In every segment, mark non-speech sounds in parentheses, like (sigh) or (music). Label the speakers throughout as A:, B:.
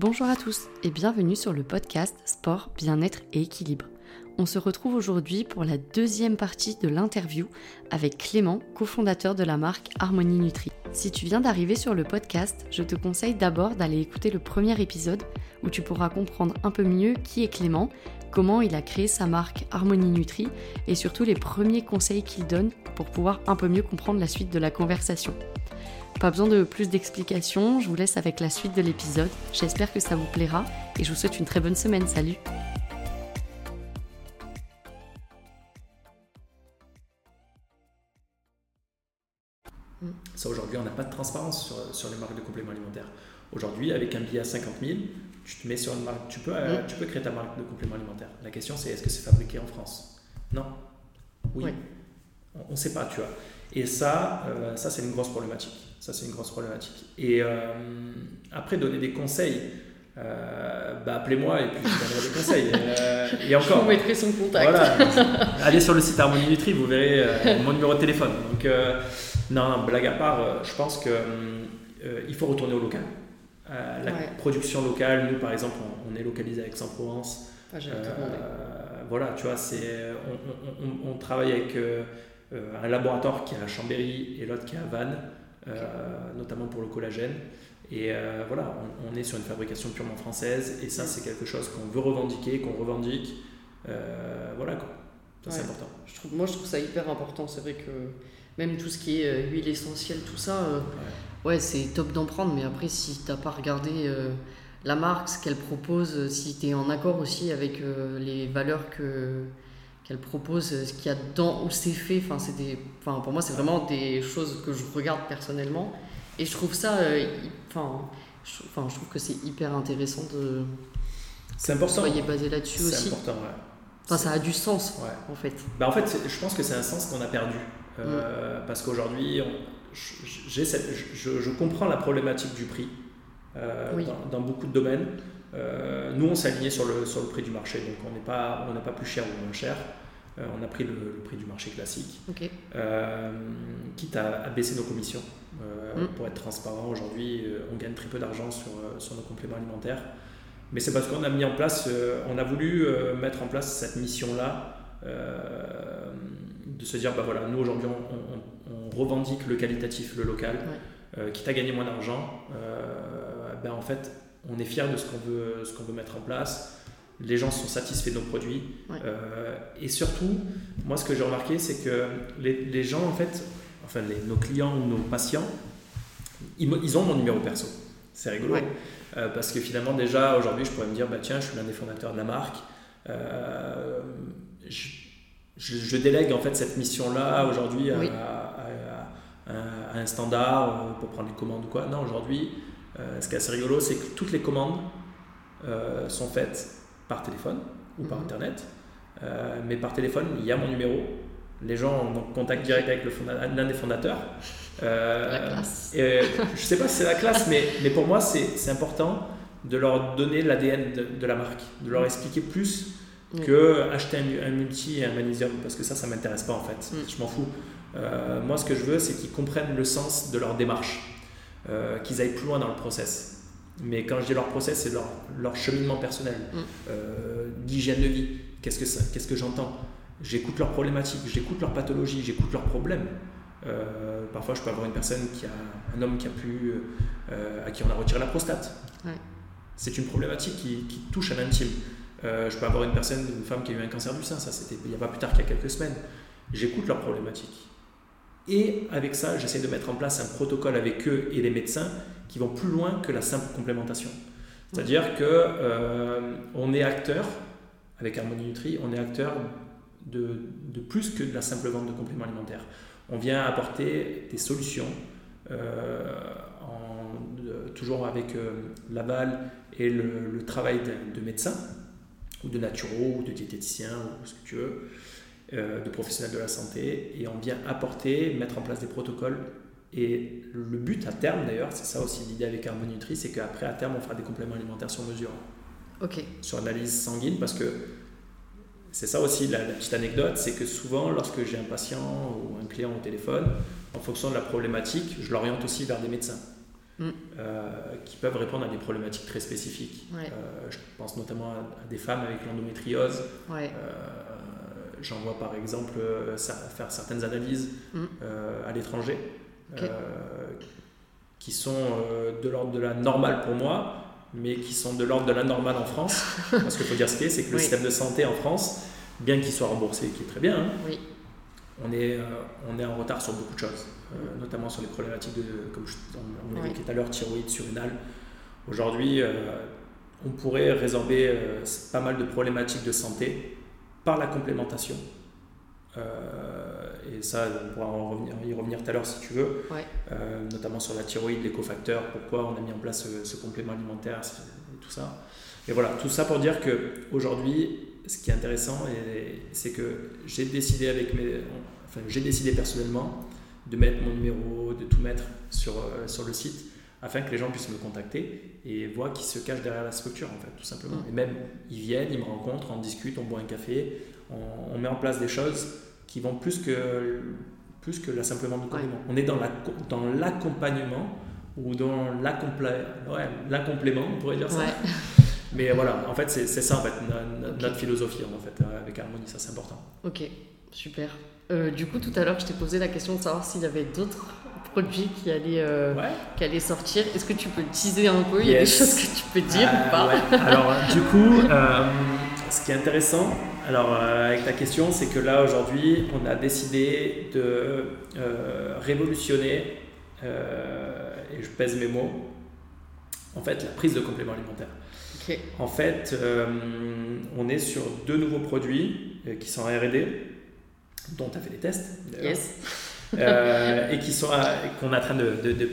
A: Bonjour à tous et bienvenue sur le podcast Sport, Bien-être et Équilibre. On se retrouve aujourd'hui pour la deuxième partie de l'interview avec Clément, cofondateur de la marque Harmonie Nutri. Si tu viens d'arriver sur le podcast, je te conseille d'abord d'aller écouter le premier épisode où tu pourras comprendre un peu mieux qui est Clément, comment il a créé sa marque Harmonie Nutri et surtout les premiers conseils qu'il donne pour pouvoir un peu mieux comprendre la suite de la conversation. Pas besoin de plus d'explications, je vous laisse avec la suite de l'épisode. J'espère que ça vous plaira et je vous souhaite une très bonne semaine. Salut
B: Ça, aujourd'hui, on n'a pas de transparence sur, sur, les marques de compléments alimentaires. Aujourd'hui, avec un billet à 50 000, tu te mets sur une marque, tu peux, euh, tu peux créer ta marque de compléments alimentaires. La question, c'est est-ce que c'est fabriqué en France? Non. Oui. On ne sait pas, tu vois. Et ça, euh, ça c'est une grosse problématique. Ça, c'est une grosse problématique. Et euh, après, donner des conseils. Euh, bah, appelez-moi et puis je vous donnerai des conseils. Et encore.
A: Je vous mettrai son contact.
B: Voilà. Allez sur le site Harmonie Nutri, vous verrez mon numéro de téléphone. Donc, non, non, blague à part, je pense qu'il il faut retourner au local. la production locale, nous par exemple, on, est localisé à Aix-en-Provence.
A: Ah,
B: voilà, tu vois, c'est, on, on, on, travaille avec un laboratoire qui est à Chambéry et l'autre qui est à Vannes. Euh, notamment pour le collagène. Et euh, voilà, on, est sur une fabrication purement française, et ça, c'est quelque chose qu'on veut revendiquer, qu'on revendique. Euh, voilà quoi. Ça, c'est important.
A: Je trouve, moi, je trouve ça hyper important. C'est vrai que même tout ce qui est huile essentielle, tout ça, ouais, c'est top d'en prendre, mais après, si tu n'as pas regardé la marque, ce qu'elle propose, si tu es en accord aussi avec les valeurs que qu'elle propose, ce qu'il y a dedans, où c'est fait. Enfin, c'est des, enfin, pour moi, c'est vraiment des choses que je regarde personnellement. Et je trouve ça. Euh, enfin, je, enfin, je trouve que c'est hyper intéressant de.
B: C'est important.
A: soyez basé là-dessus aussi.
B: C'est important, ouais.
A: Enfin, ça a du sens, ouais. en fait.
B: Bah, en fait, je pense que c'est un sens qu'on a perdu. Euh, mm. Parce qu'aujourd'hui, je, je, comprends la problématique du prix euh, dans, dans, beaucoup de domaines. nous, on s'est aligné sur le, sur le prix du marché, donc on n'est pas, on pas plus cher ou moins cher. Euh, on a pris le, prix du marché classique, euh, quitte à, baisser nos commissions. Euh, mm. Pour être transparent, aujourd'hui, on gagne très peu d'argent sur, sur, nos compléments alimentaires. Mais c'est parce qu'on a mis en place, on a voulu mettre en place cette mission-là, de se dire, bah voilà, nous aujourd'hui, on, revendique le qualitatif, le local, quitte à gagner moins d'argent. ben en fait, on est fier de ce qu'on veut, ce qu'on veut mettre en place les gens sont satisfaits de nos produits. Euh, et surtout, moi, ce que j'ai remarqué, c'est que les, gens, en fait, enfin, nos clients ou nos patients, ils, ont mon numéro perso. C'est rigolo. Euh, parce que finalement, déjà, aujourd'hui, je pourrais me dire, bah, tiens, je suis l'un des fondateurs de la marque. Euh, je, délègue en fait cette mission-là aujourd'hui à, un standard pour prendre les commandes ou quoi. Non, aujourd'hui, ce qui est assez rigolo, c'est que toutes les commandes sont faites par téléphone ou par mhm. internet. Euh, mais par téléphone, il y a mon numéro. Les gens ont contact direct avec l'un des fondateurs.
A: Euh, la classe.
B: Et, euh, je sais pas si c'est la classe, mais, mais pour moi, c'est important de leur donner l'ADN de, la marque, de leur expliquer plus que acheter un, multi et un magnésium, parce que ça, ça m'intéresse pas en fait. Mm. Je m'en fous. moi, ce que je veux, c'est qu'ils comprennent le sens de leur démarche, qu'ils aillent plus loin dans le process. Mais quand je dis leur process, c'est leur, leur, cheminement personnel, mm. euh, d'hygiène de vie. Qu'est-ce que, qu'est-ce que j'entends? J'écoute leurs problématiques, j'écoute leurs pathologies, j'écoute leurs problèmes. Euh, parfois, je peux avoir une personne qui a un homme qui a pu, euh, à qui on a retiré la prostate. C'est une problématique qui, qui touche à l'intime. je peux avoir une personne, une femme qui a eu un cancer du sein, ça c'était il n'y a pas plus tard qu'il y a quelques semaines. J'écoute leurs problématiques. Et avec ça, j'essaie de mettre en place un protocole avec eux et les médecins qui vont plus loin que la simple complémentation. C'est-à-dire que euh, on est acteur, avec Harmonie Nutri, on est acteur de, plus que de la simple vente de compléments alimentaires. On vient apporter des solutions, euh, toujours avec euh, l'aval et le, travail de, de, médecins, ou de naturaux, ou de diététiciens, ou ce que tu veux, de professionnels de la santé, et on vient apporter, mettre en place des protocoles et le but à terme d'ailleurs, c'est ça aussi l'idée avec Harmonie Nutri, c'est qu'après à terme on fera des compléments alimentaires sur mesure.
A: Ok.
B: Sur analyse sanguine, parce que c'est ça aussi la, petite anecdote, c'est que souvent lorsque j'ai un patient ou un client au téléphone, en fonction de la problématique, je l'oriente aussi vers des médecins. mm. qui peuvent répondre à des problématiques très spécifiques. je pense notamment à, des femmes avec l'endométriose. Vois par exemple faire certaines analyses mm. à l'étranger qui sont de l'ordre de la normale pour moi, mais qui sont de l'ordre de la normale en France. (laughs) Parce qu'il faut dire ce qui est, c'est que le système de santé en France, bien qu'il soit remboursé, qui est très bien, hein, on, est, euh, on est en retard sur beaucoup de choses, euh, notamment sur les problématiques de, comme je, on, on évoquait tout à l'heure, thyroïde, surrénale. Aujourd'hui, euh, on pourrait résorber pas mal de problématiques de santé par la complémentation. et ça, on pourra en revenir, y revenir tout à l'heure si tu veux, notamment sur la thyroïde, les cofacteurs, pourquoi on a mis en place ce, ce complément alimentaire et tout ça. Et voilà, tout ça pour dire qu'aujourd'hui, ce qui est intéressant, c'est que j'ai décidé avec mes, enfin, j'ai décidé personnellement de mettre mon numéro, de tout mettre sur, euh, sur le site afin que les gens puissent me contacter et voient qui se cache derrière la structure, en fait, tout simplement. Mm. Et même, ils viennent, ils me rencontrent, on discute, on boit un café, on, met en place des choses qui vont plus que, plus que simplement du complément. On est dans l'accompagnement ou dans l'accomplément, on pourrait dire ça. (laughs) Mais voilà, en fait, c'est ça en fait, notre, philosophie en fait, euh, avec Harmonie, ça c'est important.
A: Ok, super. Euh, du coup, tout à l'heure, je t'ai posé la question de savoir s'il y avait d'autres produits qui allaient, euh, qui allaient sortir. Est-ce que tu peux teaser un peu? Il y a des choses que tu peux dire ou pas?
B: Alors, du coup, ce qui est intéressant, alors avec ta question, c'est que là aujourd'hui, on a décidé de révolutionner, et je pèse mes mots, en fait, la prise de compléments alimentaires. En fait, euh, on est sur deux nouveaux produits euh, qui sont en RD, dont tu as fait des tests.
A: Yes.
B: Euh, et qui sont qu'on est en train de, de, de,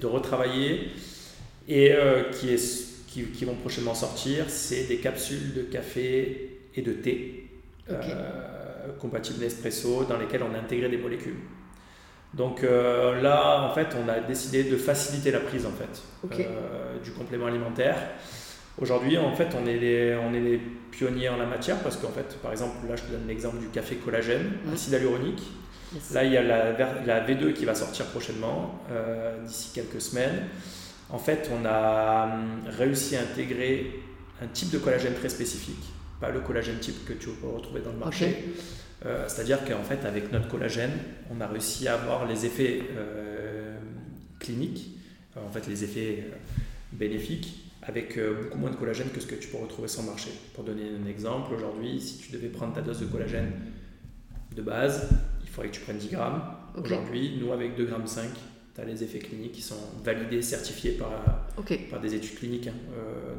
B: de retravailler et qui, est, qui, qui, vont prochainement sortir. C'est des capsules de café et de thé compatibles Nespresso dans lesquelles on a intégré des molécules. Donc euh, là, en fait, on a décidé de faciliter la prise en fait euh, du complément alimentaire. Aujourd'hui, en fait, on est, les, on est les pionniers en la matière parce qu'en fait, par exemple, là, je te donne l'exemple du café collagène, acide hyaluronique. Là, il y a la, la, V2 qui va sortir prochainement, euh, d'ici quelques semaines. En fait, on a hum, réussi à intégrer un type de collagène très spécifique, pas le collagène type que tu peux retrouver dans le marché. Euh, c'est-à-dire qu'en fait, avec notre collagène, on a réussi à avoir les effets euh, cliniques, en fait les effets bénéfiques, avec beaucoup moins de collagène que ce que tu peux retrouver sur le marché. Pour donner un exemple, aujourd'hui, si tu devais prendre ta dose de collagène de base, il faudrait que tu prennes 10 grammes. Aujourd'hui, nous, avec 2 grammes 5, tu as les effets cliniques qui sont validés, certifiés par, par des études cliniques. Hein.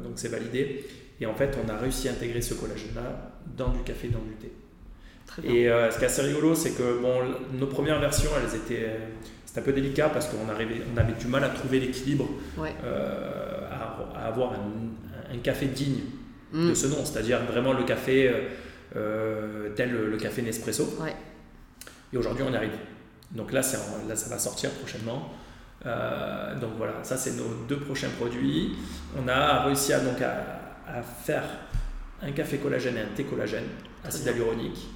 B: donc c'est validé. Et en fait, on a réussi à intégrer ce collagène-là dans du café, dans du thé. Et euh, ce qui est assez rigolo, c'est que bon, nos premières versions, elles étaient, c'était un peu délicat parce qu'on on avait du mal à trouver l'équilibre, euh, à, avoir un, café digne mm. de ce nom, c'est-à-dire vraiment le café euh, tel le café Nespresso. Et aujourd'hui, on y arrive. Donc là, là, ça va sortir prochainement. donc voilà, ça c'est nos deux prochains produits. On a réussi à, donc à, à faire un café collagène et un thé collagène, acide hyaluronique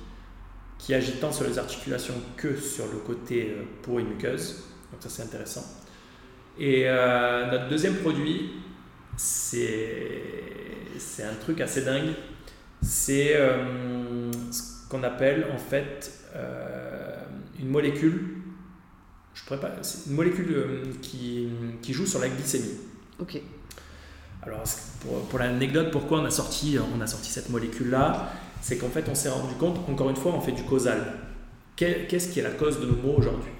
B: qui agit tant sur les articulations que sur le côté euh, peau et muqueuse. Donc ça c'est intéressant. Et euh, notre deuxième produit, c'est un truc assez dingue. C'est euh, ce qu'on appelle en fait une molécule. Je. C'est une molécule qui, qui, joue sur la glycémie.
A: Ok.
B: Alors pour, pour l'anecdote, pourquoi on a sorti on a sorti cette molécule là c'est qu'en fait, on s'est rendu compte, encore une fois, on fait du causal. Qu'est-ce qui est la cause de nos maux aujourd'hui?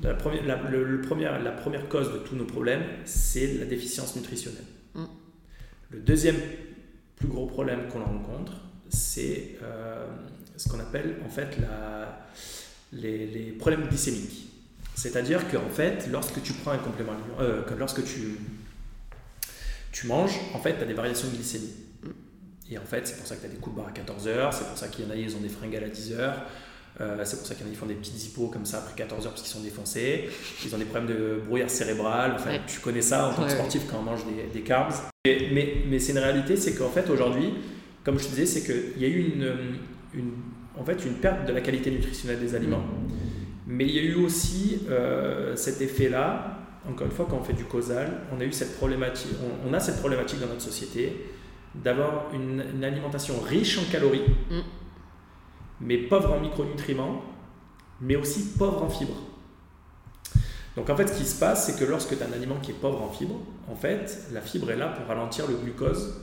B: La première, la, le, la première cause de tous nos problèmes, c'est la déficience nutritionnelle. Le deuxième plus gros problème qu'on rencontre, c'est euh, ce qu'on appelle en fait les, problèmes glycémiques. C'est-à-dire qu'en fait, lorsque tu prends un complément euh, lorsque tu, tu manges, en fait, tu as des variations de glycémie. Et en fait, c'est pour ça que tu as des coups de barre à 14h, c'est pour ça qu'il y en a, ils ont des fringales à 10h, euh, c'est pour ça qu'il y en a, ils font des petites hippos comme ça après 14h parce qu'ils sont défoncés, ils ont des problèmes de brouillard cérébral, enfin, tu connais ça en tant que sportif quand on mange des, des carbs. mais mais c'est une réalité, c'est qu'en fait, aujourd'hui, comme je te disais, c'est qu'il y a eu une, une, en fait, une perte de la qualité nutritionnelle des aliments. Mais il y a eu aussi euh, cet effet-là encore une fois, quand on fait du causal, on a eu cette problématique, on, a cette problématique dans notre société d'avoir une, alimentation riche en calories, mm. Mais pauvre en micronutriments, mais aussi pauvre en fibres. Donc en fait, ce qui se passe, c'est que lorsque tu as un aliment qui est pauvre en fibres, en fait, la fibre est là pour ralentir le glucose,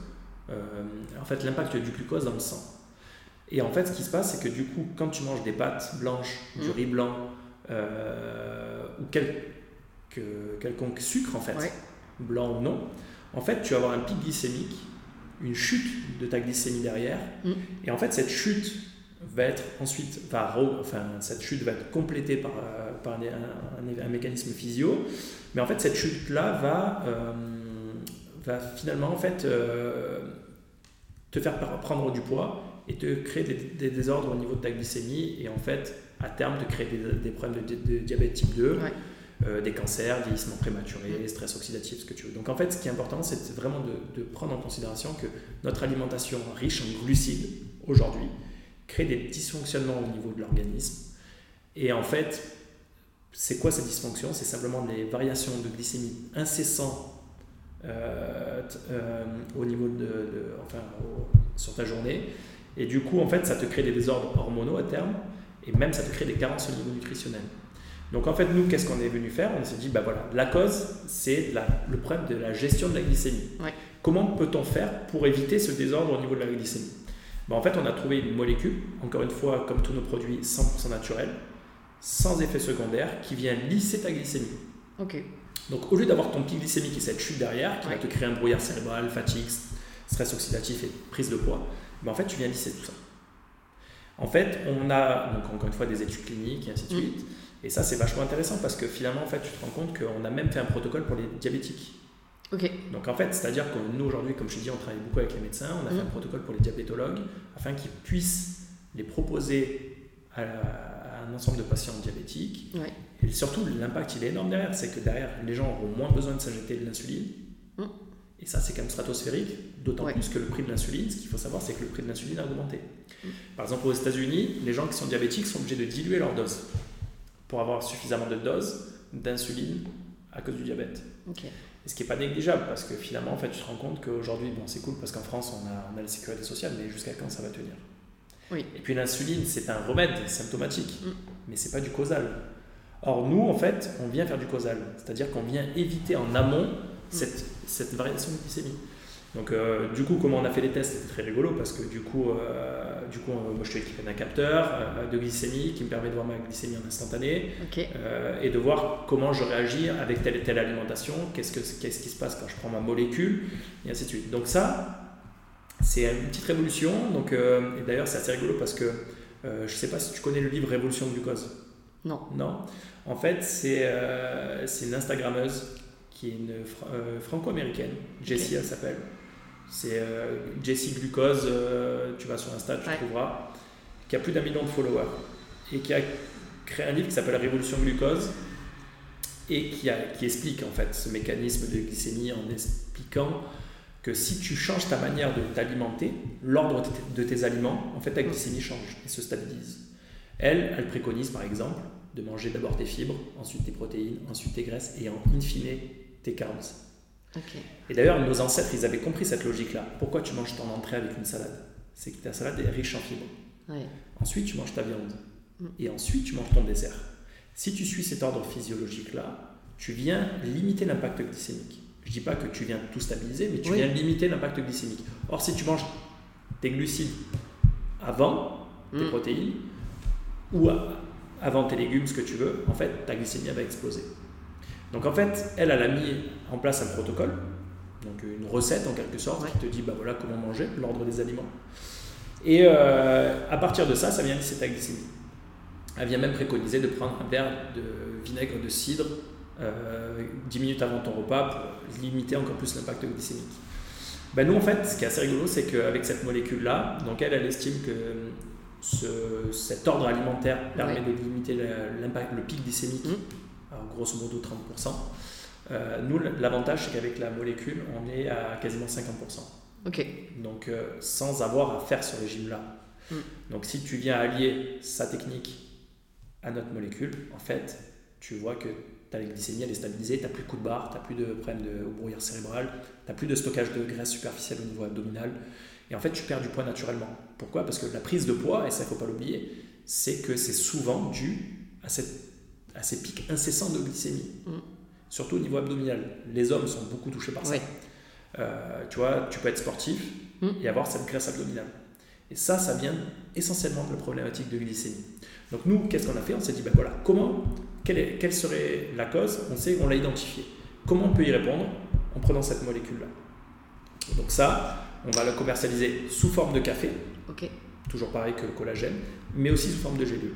B: euh, en fait, l'impact du glucose dans le sang. Et en fait, ce qui se passe, c'est que du coup, quand tu manges des pâtes blanches, du mm. riz blanc, euh, ou quel, quelconque sucre, en fait, blanc ou non, en fait, tu vas avoir un pic glycémique, une chute de ta glycémie derrière. Mm. Et en fait, cette chute va être ensuite, va, enfin, cette chute va être complétée par, euh, par un, mécanisme physio. Mais en fait, cette chute-là va, euh, va finalement, en fait, te faire prendre du poids et te créer des, désordres au niveau de ta glycémie et en fait, à terme, te créer des, problèmes de, diabète type 2, euh, des cancers, vieillissement prématuré, stress oxidatif, ce que tu veux. Donc en fait, ce qui est important, c'est vraiment de, prendre en considération que notre alimentation riche en glucides aujourd'hui crée des dysfonctionnements au niveau de l'organisme. Et en fait, c'est quoi ces dysfonctions C'est simplement des variations de glycémie incessantes euh, euh, au niveau de, enfin, sur ta journée et du coup, en fait, ça te crée des désordres hormonaux à terme, et même ça te crée des carences au niveau nutritionnel. Donc en fait, nous, qu'est-ce qu'on est venu faire? On s'est dit, bah voilà, la cause, c'est le problème de la gestion de la glycémie. Comment peut-on faire pour éviter ce désordre au niveau de la glycémie? Bah, En fait, on a trouvé une molécule, encore une fois, comme tous nos produits 100% naturels, sans effet secondaire, qui vient lisser ta glycémie.
A: Ok.
B: Donc au lieu d'avoir ton pic glycémique et cette chute derrière, qui va te créer un brouillard cérébral, fatigue, stress oxydatif et prise de poids, mais en fait, tu viens lisser tout ça. En fait, on a, donc encore une fois, des études cliniques et ainsi de mm. suite. Et ça, c'est vachement intéressant parce que finalement, en fait, tu te rends compte qu'on a même fait un protocole pour les diabétiques. Donc en fait, c'est-à-dire que nous, aujourd'hui, comme je te dis, on travaille beaucoup avec les médecins. On a fait mm. un protocole pour les diabétologues afin qu'ils puissent les proposer à, un ensemble de patients diabétiques. Et surtout, l'impact, il est énorme derrière. C'est que derrière, les gens auront moins besoin de s'injecter de l'insuline. Mm. Et ça, c'est quand même stratosphérique, d'autant plus que le prix de l'insuline, ce qu'il faut savoir, c'est que le prix de l'insuline a augmenté. Mm. Par exemple, aux États-Unis, les gens qui sont diabétiques sont obligés de diluer leur dose pour avoir suffisamment de doses d'insuline à cause du diabète. Et ce qui n'est pas négligeable, parce que finalement, en fait, tu te rends compte qu'aujourd'hui, bon, c'est cool parce qu'en France, on a, on a la sécurité sociale, mais jusqu'à quand ça va tenir?
A: Oui.
B: Et puis l'insuline, c'est un remède symptomatique, mm. mais c'est pas du causal. Or, nous, en fait, on vient faire du causal, c'est-à-dire qu'on vient éviter en amont cette, cette variation de glycémie. Donc, euh, du coup, comment on a fait les tests, c'était très rigolo parce que du coup, euh, du coup moi je suis équipé d'un capteur euh, de glycémie qui me permet de voir ma glycémie en instantané et de voir comment je réagis avec telle et telle alimentation, qu'est-ce, que, qu'est-ce qui se passe quand je prends ma molécule, et ainsi de suite. Donc, ça, c'est une petite révolution. Donc, et d'ailleurs, c'est assez rigolo parce que je ne sais pas si tu connais le livre Révolution glucose.
A: Non.
B: Non. En fait, c'est, c'est une Instagrammeuse qui est une euh, franco-américaine. Jessie, elle s'appelle. C'est euh, Jessie Glucose, euh, tu vas sur Insta, tu trouveras, qui a plus d'un million de followers et qui a créé un livre qui s'appelle Révolution Glucose et qui, a, qui explique en fait ce mécanisme de glycémie en expliquant que si tu changes ta manière de t'alimenter, l'ordre de tes aliments, en fait ta glycémie change et se stabilise. Elle, elle préconise par exemple de manger d'abord tes fibres, ensuite tes protéines, ensuite tes graisses et en in fine tes carbs. Et d'ailleurs, nos ancêtres, ils avaient compris cette logique-là. Pourquoi tu manges ton entrée avec une salade? C'est que ta salade est riche en fibres. Ensuite, tu manges ta viande. Mm. Et ensuite, tu manges ton dessert. Si tu suis cet ordre physiologique-là, tu viens limiter l'impact glycémique. Je ne dis pas que tu viens tout stabiliser, mais tu viens limiter l'impact glycémique. Or, si tu manges tes glucides avant tes mm. protéines, ou avant tes légumes, ce que tu veux, en fait, ta glycémie va exploser. Donc en fait, elle, elle a mis en place un protocole, donc une recette en quelque sorte, qui te dit bah voilà comment manger, l'ordre des aliments. Et euh, à partir de ça, ça vient lisser ta glycémie. Elle vient même préconiser de prendre un verre de vinaigre de cidre euh, 10 minutes avant ton repas pour limiter encore plus l'impact glycémique. Ben nous, en fait, ce qui est assez rigolo, c'est qu'avec cette molécule-là, donc elle, elle estime que ce, cet ordre alimentaire permet de limiter l'impact, le pic glycémique. Mmh grosso modo 30%. Euh, nous, l'avantage, c'est qu'avec la molécule, on est à quasiment 50%.
A: Ok.
B: Donc, euh, sans avoir à faire ce régime-là. Hmm. Donc, si tu viens allier sa technique à notre molécule, en fait, tu vois que ta glycémie elle est stabilisée, tu n'as plus de coup de barre, tu n'as plus de problème de brouillard cérébral, tu n'as plus de stockage de graisse superficielle au niveau abdominal. Et en fait, tu perds du poids naturellement. Pourquoi? Parce que la prise de poids, et ça, il ne faut pas l'oublier, c'est que c'est souvent dû à, cette, à ces pics incessants de glycémie, mm. surtout au niveau abdominal. Les hommes sont beaucoup touchés par ça. Euh, tu vois, tu peux être sportif mm. et avoir cette graisse abdominale. Et ça, ça vient essentiellement de la problématique de glycémie. Donc nous, qu'est-ce qu'on a fait? On s'est dit, ben voilà, comment, quelle, est, quelle serait la cause? On sait, on l'a identifié. Comment on peut y répondre? En prenant cette molécule-là Donc ça, on va le commercialiser sous forme de café. Toujours pareil que le collagène, mais aussi sous forme de gélule.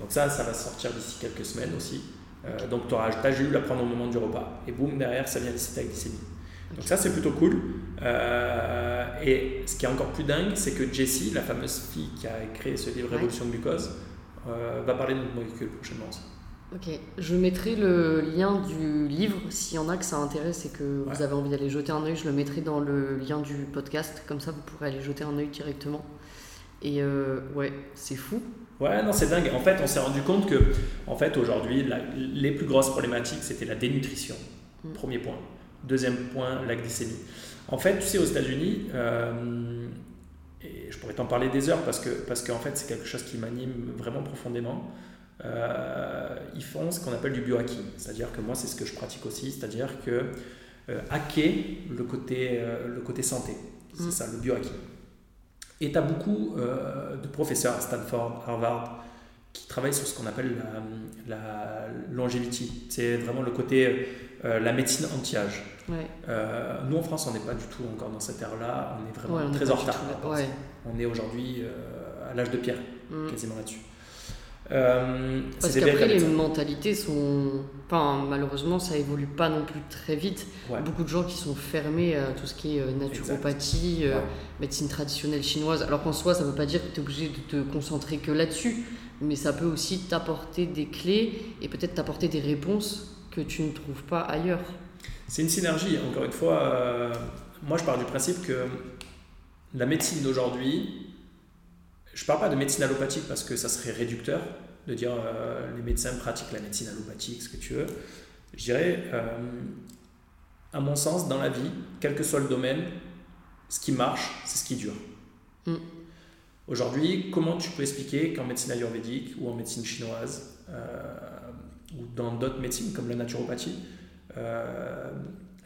B: Donc ça, ça va sortir d'ici quelques semaines aussi. Euh, donc tu auras ta gélule à prendre au moment du repas. Et boum, derrière, ça vient lisser ta glycémie. Donc ça, c'est plutôt cool. Euh, et ce qui est encore plus dingue, c'est que Jessie, la fameuse fille qui a créé ce livre Révolution de glucose, euh, va parler de notre molécule prochainement
A: Ok, je mettrai le lien du livre s'il y en a que ça intéresse et que vous avez envie d'aller jeter un œil. Je le mettrai dans le lien du podcast, comme ça vous pourrez aller jeter un œil directement. Et ouais, c'est fou.
B: Ouais, non, c'est dingue. En fait, on s'est rendu compte que, en fait, aujourd'hui, les plus grosses problématiques, c'était la dénutrition. Mm. Premier point. Deuxième point, la glycémie. En fait, tu sais, aux États-Unis, euh, et je pourrais t'en parler des heures parce que, parce qu'en fait, c'est quelque chose qui m'anime vraiment profondément. Euh, ils font ce qu'on appelle du biohacking. C'est-à-dire que moi, c'est ce que je pratique aussi, c'est-à-dire que euh, hacker le côté, le côté santé. C'est mm. ça, le biohacking. Et tu as beaucoup de professeurs à Stanford, Harvard, qui travaillent sur ce qu'on appelle la, la. C'est vraiment le côté, la médecine anti-âge. Euh, nous en France, on n'est pas du tout encore dans cette ère-là, on est vraiment très en retard. On est aujourd'hui euh, à l'âge de pierre, mm. quasiment là-dessus.
A: Euh, Parce qu'après, les mentalités sont. Enfin, malheureusement, ça évolue pas non plus très vite. Beaucoup de gens qui sont fermés à tout ce qui est naturopathie, médecine traditionnelle chinoise. Alors qu'en soi, ça ne veut pas dire que tu es obligé de te concentrer que là-dessus, mais ça peut aussi t'apporter des clés et peut-être t'apporter des réponses que tu ne trouves pas ailleurs.
B: C'est une synergie, encore une fois. Euh, moi, je pars du principe que la médecine d'aujourd'hui, je ne parle pas de médecine allopathique parce que ça serait réducteur de dire euh, les médecins pratiquent la médecine allopathique, ce que tu veux. Je dirais, euh, à mon sens, dans la vie, quel que soit le domaine, ce qui marche, c'est ce qui dure. Mm. Aujourd'hui, comment tu peux expliquer qu'en médecine ayurvédique ou en médecine chinoise ou dans d'autres médecines comme la naturopathie, euh,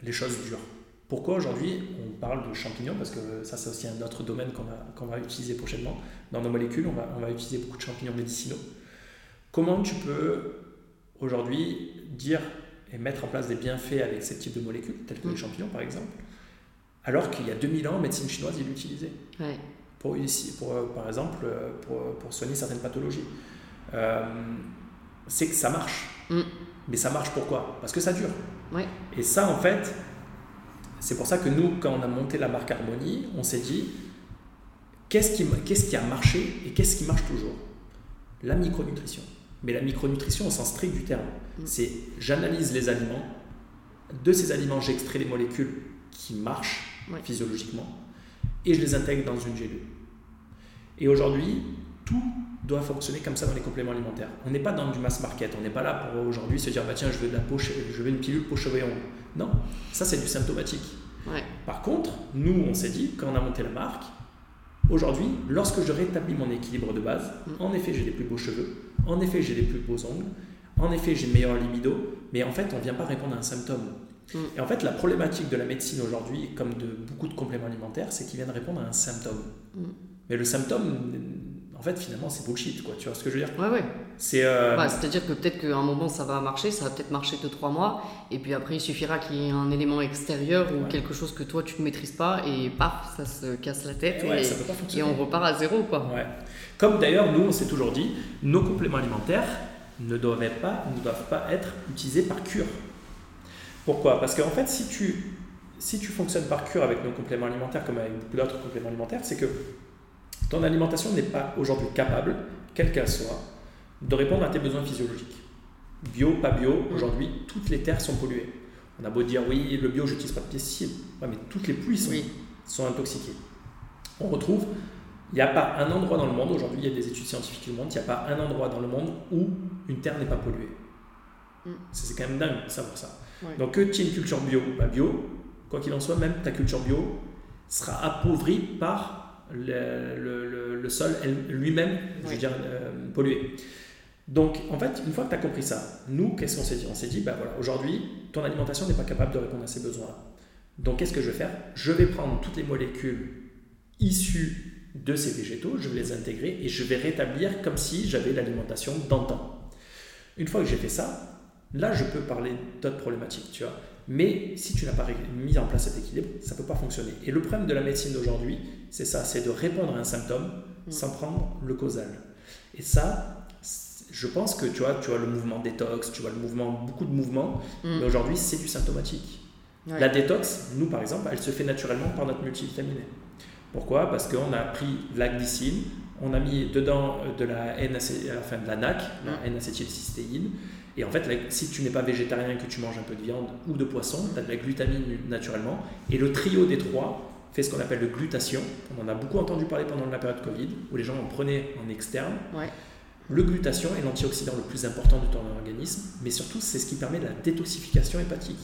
B: les choses durent? Pourquoi aujourd'hui on parle de champignons Parce que ça, c'est aussi un autre domaine qu'on va, va, utiliser prochainement. Dans nos molécules, on va, on va utiliser beaucoup de champignons médicinaux. Comment tu peux aujourd'hui dire et mettre en place des bienfaits avec ce type de molécules, tels que les mm. champignons par exemple, alors qu'il y a 2000 ans, en médecine chinoise, ils l'utilisaient. Pour, pour, euh, par exemple, euh, pour, pour, soigner certaines pathologies. c'est que ça marche. Mm. Mais ça marche pourquoi? Parce que ça dure. Et ça, en fait, c'est pour ça que nous, quand on a monté la marque Harmonie, on s'est dit qu'est-ce qui, qu'est-ce qui a marché et qu'est-ce qui marche toujours? La micronutrition. Mais la micronutrition au sens strict du terme. Mm. C'est j'analyse les aliments, de ces aliments, j'extrais les molécules qui marchent physiologiquement et je les intègre dans une gélule. Et aujourd'hui, tout doit fonctionner comme ça dans les compléments alimentaires. On n'est pas dans du mass market, on n'est pas là pour aujourd'hui se dire bah tiens je veux de la poche, je veux une pilule pour cheveux et ongles. Non, ça c'est du symptomatique. Par contre, nous on s'est dit quand on a monté la marque, aujourd'hui lorsque je rétablis mon équilibre de base, mm. en effet j'ai des plus beaux cheveux, en effet j'ai des plus beaux ongles, en effet j'ai une meilleure libido, mais en fait on ne vient pas répondre à un symptôme. Mm. Et en fait la problématique de la médecine aujourd'hui, comme de beaucoup de compléments alimentaires, c'est qu'ils viennent répondre à un symptôme. Mm. Mais le symptôme en fait, finalement, c'est bullshit, quoi. Tu vois ce que je veux dire?
A: Ouais, ouais. C'est. Euh, bah, c'est-à-dire que peut-être qu'à un moment, ça va marcher, ça va peut-être marcher 2-3 mois, et puis après, il suffira qu'il y ait un élément extérieur ou quelque chose que toi, tu ne maîtrises pas, et paf, ça se casse la tête, et, on repart à zéro, quoi.
B: Ouais. Comme d'ailleurs, nous, on s'est toujours dit, nos compléments alimentaires ne doivent pas, ne doivent pas être utilisés par cure. Pourquoi? Parce qu'en fait, si tu, si tu fonctionnes par cure avec nos compléments alimentaires, comme avec beaucoup d'autres compléments alimentaires, c'est que ton alimentation n'est pas aujourd'hui capable, quelle qu'elle soit, de répondre à tes besoins physiologiques. Bio, pas bio, mm. aujourd'hui, toutes les terres sont polluées. On a beau dire oui, le bio, je n'utilise pas de pesticides, mais toutes les pluies sont, sont intoxiquées. On retrouve, il n'y a pas un endroit dans le monde, aujourd'hui il y a des études scientifiques qui le montrent, il n'y a pas un endroit dans le monde où une terre n'est pas polluée. Mm. C'est quand même dingue de savoir ça. Donc que tu aies une culture bio, bah bio, quoi qu'il en soit, même ta culture bio sera appauvrie par le, le, sol lui-même, je veux dire, euh, pollué. Donc, en fait, une fois que tu as compris ça, nous, qu'est-ce qu'on s'est dit? On s'est dit, bah voilà, aujourd'hui, ton alimentation n'est pas capable de répondre à ces besoins-là. Donc, qu'est-ce que je vais faire? Je vais prendre toutes les molécules issues de ces végétaux, je vais les intégrer et je vais rétablir comme si j'avais l'alimentation d'antan. Une fois que j'ai fait ça, là, je peux parler d'autres problématiques, tu vois. Mais si tu n'as pas mis en place cet équilibre, ça ne peut pas fonctionner. Et le problème de la médecine d'aujourd'hui, c'est ça, c'est de répondre à un symptôme mm. sans prendre le causal. Et ça, je pense que tu vois, tu vois le mouvement détox, tu vois le mouvement, beaucoup de mouvements, mm. mais aujourd'hui, c'est du symptomatique. La détox, nous par exemple, elle se fait naturellement par notre multivitaminé. Pourquoi? Parce qu'on a pris la glycine, on a mis dedans de la, N enfin, de la NAC, la. N-acétylcystéine, et en fait, si tu n'es pas végétarien et que tu manges un peu de viande ou de poisson, tu as de la glutamine naturellement. Et le trio des trois fait ce qu'on appelle le glutation. On en a beaucoup entendu parler pendant la période Covid, où les gens en prenaient en externe. Le glutation est l'antioxydant le plus important de ton organisme, mais surtout, c'est ce qui permet de la détoxification hépatique.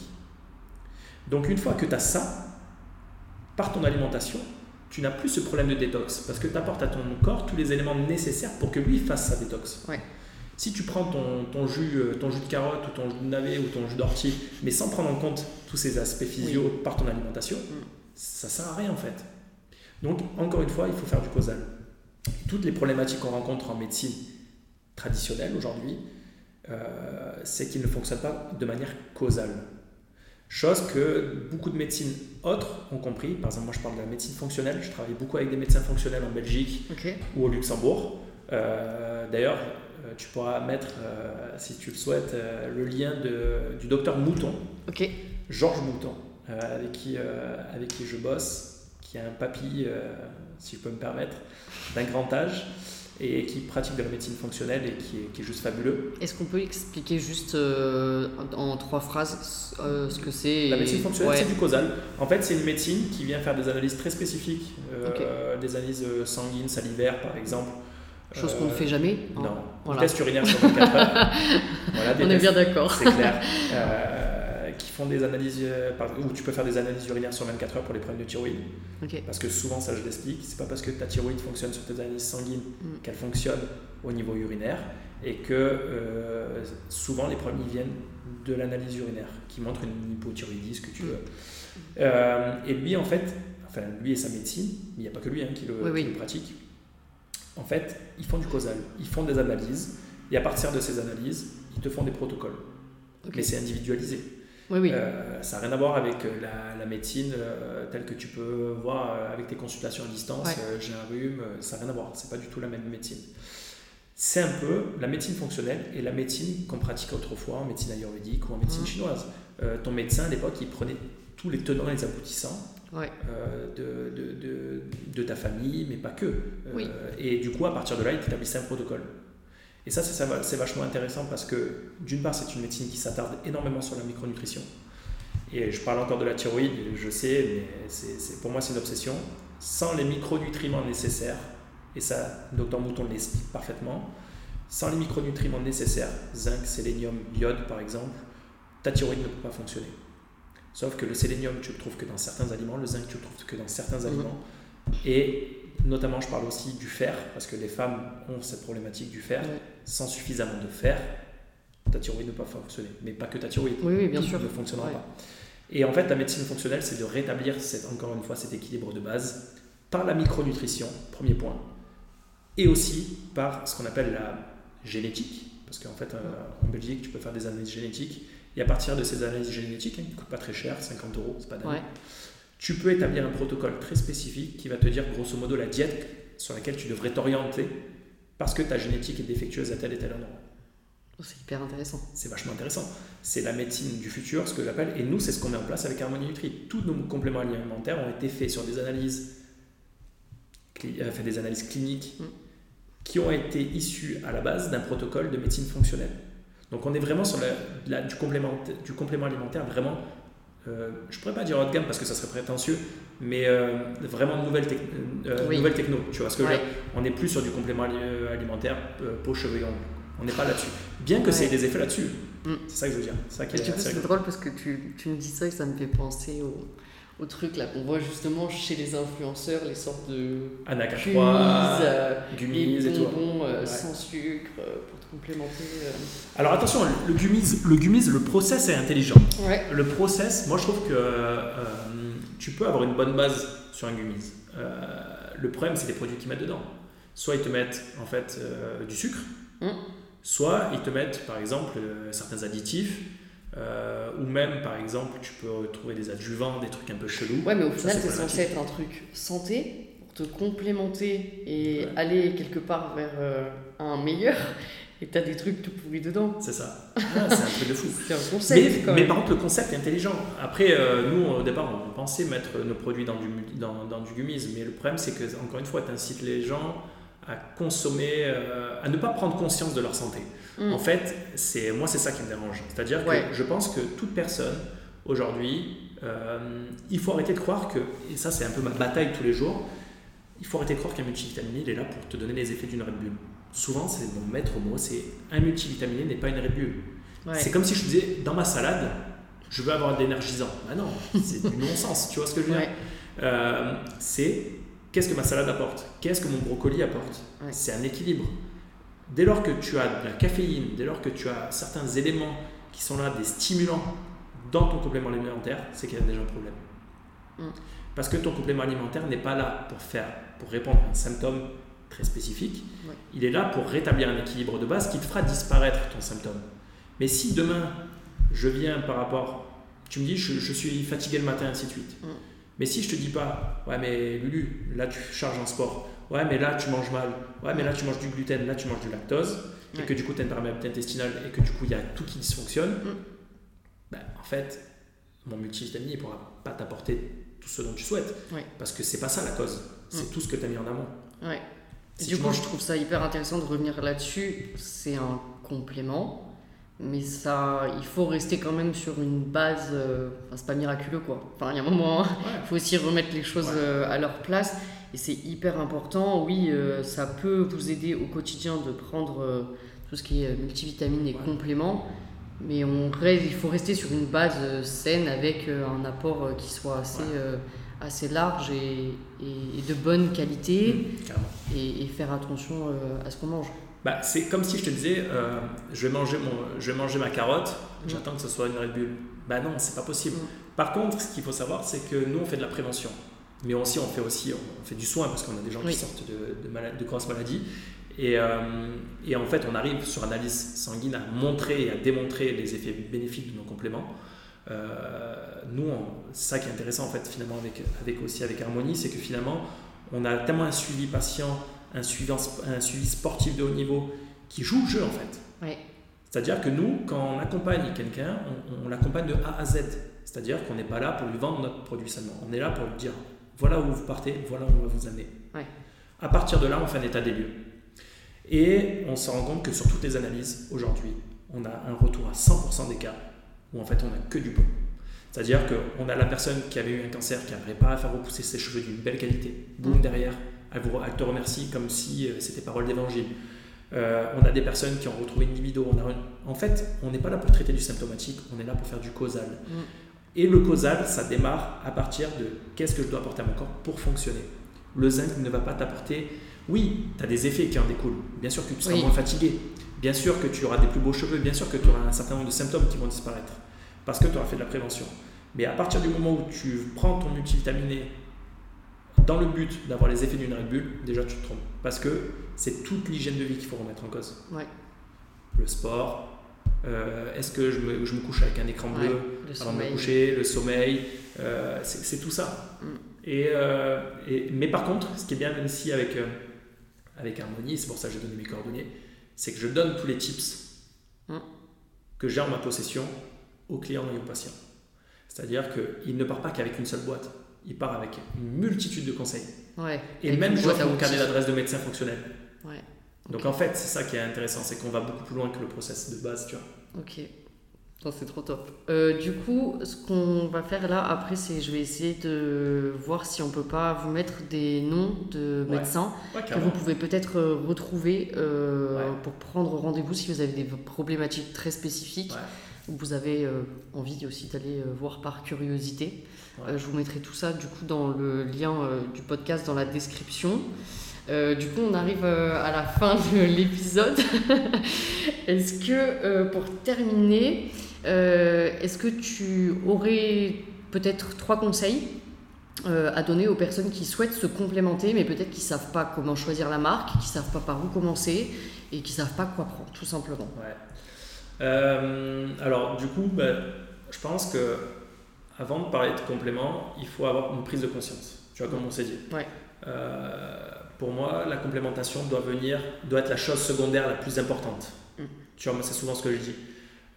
B: Donc, une fois que tu as ça, par ton alimentation, tu n'as plus ce problème de détox, parce que tu apportes à ton corps tous les éléments nécessaires pour que lui fasse sa détox. Si tu prends ton, jus, euh, ton jus de carotte ou ton jus de navet ou ton jus d'ortie, mais sans prendre en compte tous ces aspects physio par ton alimentation, mm. ça sert à rien en fait. Donc, encore une fois, il faut faire du causal. Toutes les problématiques qu'on rencontre en médecine traditionnelle aujourd'hui, euh, c'est qu'ils ne fonctionnent pas de manière causale. Chose que beaucoup de médecines autres ont compris. Par exemple, moi je parle de la médecine fonctionnelle. Je travaille beaucoup avec des médecins fonctionnels en Belgique ou au Luxembourg. Euh, d'ailleurs, tu pourras mettre, euh, si tu le souhaites, euh, le lien de, du docteur Mouton, Georges Mouton, avec, qui, avec qui je bosse, qui a un papy, si je peux me permettre, d'un grand âge et qui pratique de la médecine fonctionnelle et qui est, qui est juste fabuleux.
A: Est-ce qu'on peut expliquer juste en trois phrases ce que c'est
B: La médecine fonctionnelle, c'est du causal. En fait, c'est une médecine qui vient faire des analyses très spécifiques, des analyses sanguines, salivaires par exemple,
A: Chose qu'on ne fait jamais.
B: Hein. Non. Voilà. Test urinaire sur 24 heures. (laughs)
A: voilà, On est bien d'accord.
B: C'est clair. Euh, qui font des analyses, euh, ou tu peux faire des analyses urinaires sur 24 heures pour les problèmes de thyroïde. Parce que souvent, ça je l'explique, c'est pas parce que ta thyroïde fonctionne sur tes analyses sanguines mm. qu'elle fonctionne au niveau urinaire. Et que euh, souvent, les problèmes viennent de l'analyse urinaire, qui montre une hypothyroïdie, que tu mm. veux. et lui, en fait, enfin, lui et sa médecine, il n'y a pas que lui hein, qui, le, qui le pratique en fait, ils font du causal, ils font des analyses, et à partir de ces analyses, ils te font des protocoles. Mais c'est individualisé.
A: Oui, oui.
B: Euh, ça n'a rien à voir avec euh, la, médecine euh, telle que tu peux voir avec tes consultations à distance. J'ai un rhume, ça n'a rien à voir. C'est pas du tout la même médecine. C'est un peu la médecine fonctionnelle et la médecine qu'on pratiquait autrefois en médecine ayurvédique ou en médecine mmh. chinoise. ton médecin à l'époque, il prenait tous les tenants et les aboutissants euh, de, de, de, de, ta famille, mais pas que. Euh, et du coup, à partir de là, il t'établissait un protocole. Et ça, c'est vachement intéressant parce que, d'une part, c'est une médecine qui s'attarde énormément sur la micronutrition. Et je parle encore de la thyroïde, je sais, mais c'est pour moi, c'est une obsession. Sans les micronutriments nécessaires, et ça, docteur Mouton l'explique parfaitement, sans les micronutriments nécessaires, zinc, sélénium, iode par exemple, ta thyroïde ne peut pas fonctionner. Sauf que le sélénium, tu le trouves que dans certains aliments, le zinc, tu le trouves que dans certains mhm. aliments. Et notamment, je parle aussi du fer, parce que les femmes ont cette problématique du fer. Sans suffisamment de fer, ta thyroïde ne peut pas fonctionner. Mais pas que ta thyroïde,
A: oui, bien sûr.
B: ne fonctionnera pas. Et en fait, la médecine fonctionnelle, c'est de rétablir, encore une fois, cet équilibre de base par la micronutrition, premier point, et aussi par ce qu'on appelle la génétique, parce qu'en fait, euh, en Belgique, tu peux faire des analyses génétiques et à partir de ces analyses génétiques, hein, qui ne coûtent pas très cher, 50 euros, c'est pas dingue, tu peux établir un protocole très spécifique qui va te dire grosso modo la diète sur laquelle tu devrais t'orienter parce que ta génétique est défectueuse à tel et tel endroit.
A: Oh, c'est hyper intéressant.
B: C'est vachement intéressant. C'est la médecine du futur, ce que j'appelle, et nous, c'est ce qu'on met en place avec Harmonie Nutri. Tous nos compléments alimentaires ont été faits sur des analyses, euh, fait des analyses cliniques mm. qui ont été issues à la base d'un protocole de médecine fonctionnelle. Donc on est vraiment sur la, du, complément, du complément alimentaire, vraiment, euh, je pourrais pas dire haut de gamme parce que ça serait prétentieux, mais euh, vraiment nouvelle, euh, nouvelle techno. Tu vois ce que On n'est plus sur du complément alimentaire peau, cheveux et ongles. On n'est pas là-dessus. Bien que c'est des effets là-dessus.
A: Mm.
B: C'est ça que je veux dire.
A: C'est drôle parce que tu, tu, me dis ça et ça me fait penser au, au truc là qu'on voit justement chez les influenceurs, les sortes de
B: Anaca
A: euh,
B: gummies,
A: et tout. Euh, sans sucre euh, complémenter.
B: Alors attention, le gummies, le gummies, le process est intelligent. Le process, moi je trouve que tu peux avoir une bonne base sur un gummies. le problème, c'est les produits qu'ils mettent dedans. Soit ils te mettent en fait du sucre. Mm. Soit ils te mettent par exemple certains additifs euh, ou même, par exemple, tu peux trouver des adjuvants, des trucs un peu chelous.
A: Ouais, mais au final, c'est censé être un truc santé pour te complémenter et aller quelque part vers euh, un meilleur. Et t'as des trucs tout pourris dedans.
B: C'est ça. c'est un truc de fou.
A: c'est un concept.
B: Mais, mais, par contre, le concept est intelligent. Après, euh, nous, au départ, on pensait mettre nos produits dans du, dans, dans du gummies. Mais le problème, c'est que, encore une fois, tu incites les gens à consommer, à ne pas prendre conscience de leur santé. Mm. En fait, c'est moi, c'est ça qui me dérange. C'est-à-dire que je pense que toute personne, aujourd'hui, euh, il faut arrêter de croire que, et ça c'est un peu ma bataille tous les jours, il faut arrêter de croire qu'un multivitaminé, il est là pour te donner les effets d'une Red Bull. Souvent, c'est mon maître mot, c'est un multivitaminé n'est pas une Red Bull. C'est comme si je disais, dans ma salade, je veux avoir de l'énergisant. Ah non, c'est du non-sens, tu vois ce que je veux dire? Euh, C'est qu'est-ce que ma salade apporte? Qu'est-ce que mon brocoli apporte? C'est un équilibre. Dès lors que tu as de la caféine, dès lors que tu as certains éléments qui sont là, des stimulants dans ton complément alimentaire, c'est qu'il y a déjà un problème. Mm. Parce que ton complément alimentaire n'est pas là pour faire, pour répondre à un symptôme très spécifique. Il est là pour rétablir un équilibre de base qui te fera disparaître ton symptôme. Mais si demain, je viens par rapport, tu me dis, je, suis fatigué le matin, ainsi de suite. Mm. Mais si je te dis pas, ouais, mais Lulu, là tu charges en sport, ouais, mais là tu manges mal, ouais, mais là tu manges du gluten, là tu manges du lactose, et que du coup tu as une perméabilité intestinale et que du coup il y a tout qui dysfonctionne, mm. ben, en fait, mon multivitamine ne pourra pas t'apporter tout ce dont tu souhaites. Parce que c'est pas ça la cause, c'est mm. tout ce que tu as mis en amont.
A: Du coup, je trouve ça hyper intéressant de revenir là-dessus. C'est un complément, mais ça, il faut rester quand même sur une base. Euh, enfin, c'est pas miraculeux quoi. Enfin, il y a un moment, il faut aussi remettre les choses euh, à leur place. Et c'est hyper important. Oui, euh, ça peut vous aider au quotidien de prendre tout ce qui est multivitamines et compléments. Mais on rêve, il faut rester sur une base saine avec un apport qui soit assez, assez large et, et, de bonne qualité. Mmh, et, faire attention à ce qu'on mange.
B: Bah, c'est comme si je te disais, je, vais manger mon, je vais manger ma carotte, mmh. j'attends que ce soit une Red Bull. Bah non, c'est pas possible. Mmh. Par contre, ce qu'il faut savoir, c'est que nous, on fait de la prévention mais aussi on fait aussi on fait du soin parce qu'on a des gens qui sortent de, de, de grosses maladies et, euh, et, en fait on arrive sur analyse sanguine à montrer et à démontrer les effets bénéfiques de nos compléments euh, nous c'est ça qui est intéressant en fait finalement avec, avec aussi avec Harmonie c'est que finalement on a tellement un suivi patient un suivi, un suivi sportif de haut niveau qui joue le jeu en fait. C'est-à-dire que nous quand on accompagne quelqu'un on, on l'accompagne de A à Z. C'est-à-dire qu'on n'est pas là pour lui vendre notre produit seulement. On est là pour lui dire voilà où vous partez, voilà où on va vous amener. À partir de là, on fait un état des lieux. Et on se rend compte que sur toutes les analyses, aujourd'hui, on a un retour à 100% des cas où en fait on n'a que du bon. C'est-à-dire qu'on a la personne qui avait eu un cancer, qui n'arrivait pas à faire repousser ses cheveux d'une belle qualité. Boum, derrière, elle, vous, te remercie comme si euh, c'était parole d'évangile. Euh, on a des personnes qui ont retrouvé une libido. En fait, on n'est pas là pour traiter du symptomatique, on est là pour faire du causal. Mm. Et le causal, ça démarre à partir de qu'est-ce que je dois apporter à mon corps pour fonctionner. Le zinc ne va pas t'apporter. Oui, tu as des effets qui en découlent. Bien sûr que tu seras moins fatigué. Bien sûr que tu auras des plus beaux cheveux. Bien sûr que tu auras un certain nombre de symptômes qui vont disparaître. Parce que tu auras fait de la prévention. Mais à partir du moment où tu prends ton multivitaminé dans le but d'avoir les effets d'une Red Bull, déjà tu te trompes. Parce que c'est toute l'hygiène de vie qu'il faut remettre en cause. Le sport, euh, est-ce que je me, je me, couche avec un écran bleu avant de me coucher, le sommeil, euh, c'est tout ça. Mm. Euh, et, mais par contre, ce qui est bien aussi avec, avec Harmonie, c'est pour ça que j'ai donné mes coordonnées, c'est que je donne tous les tips mm. que j'ai en ma possession aux clients et aux patients. C'est-à-dire qu'il ne part pas qu'avec une seule boîte, il part avec une multitude de conseils. et même je offre mon carnet d'adresse de médecin fonctionnel. Donc en fait, c'est ça qui est intéressant, c'est qu'on va beaucoup plus loin que le process de base, tu vois.
A: Ok. C'est trop top. Euh, du coup, ce qu'on va faire là, après, c'est je vais essayer de voir si on peut pas vous mettre des noms de médecins que vous pouvez peut-être euh, retrouver euh, pour prendre rendez-vous si vous avez des problématiques très spécifiques ou vous avez envie aussi d'aller voir par curiosité. je vous mettrai tout ça du coup dans le lien du podcast dans la description. du coup, on arrive à la fin de (laughs) l'épisode. (laughs) Est-ce que, pour terminer, euh, est-ce que tu aurais peut-être trois conseils euh, à donner aux personnes qui souhaitent se complémenter, mais peut-être qui ne savent pas comment choisir la marque, qui ne savent pas par où commencer et qui ne savent pas quoi prendre, tout simplement?
B: Ouais. Euh, alors, du coup, bah, je pense que avant de parler de complément, il faut avoir une prise de conscience. Tu vois, comme on s'est dit.
A: Ouais.
B: pour moi, la complémentation doit venir, doit être la chose secondaire la plus importante. Mm. Tu vois, c'est souvent ce que je dis.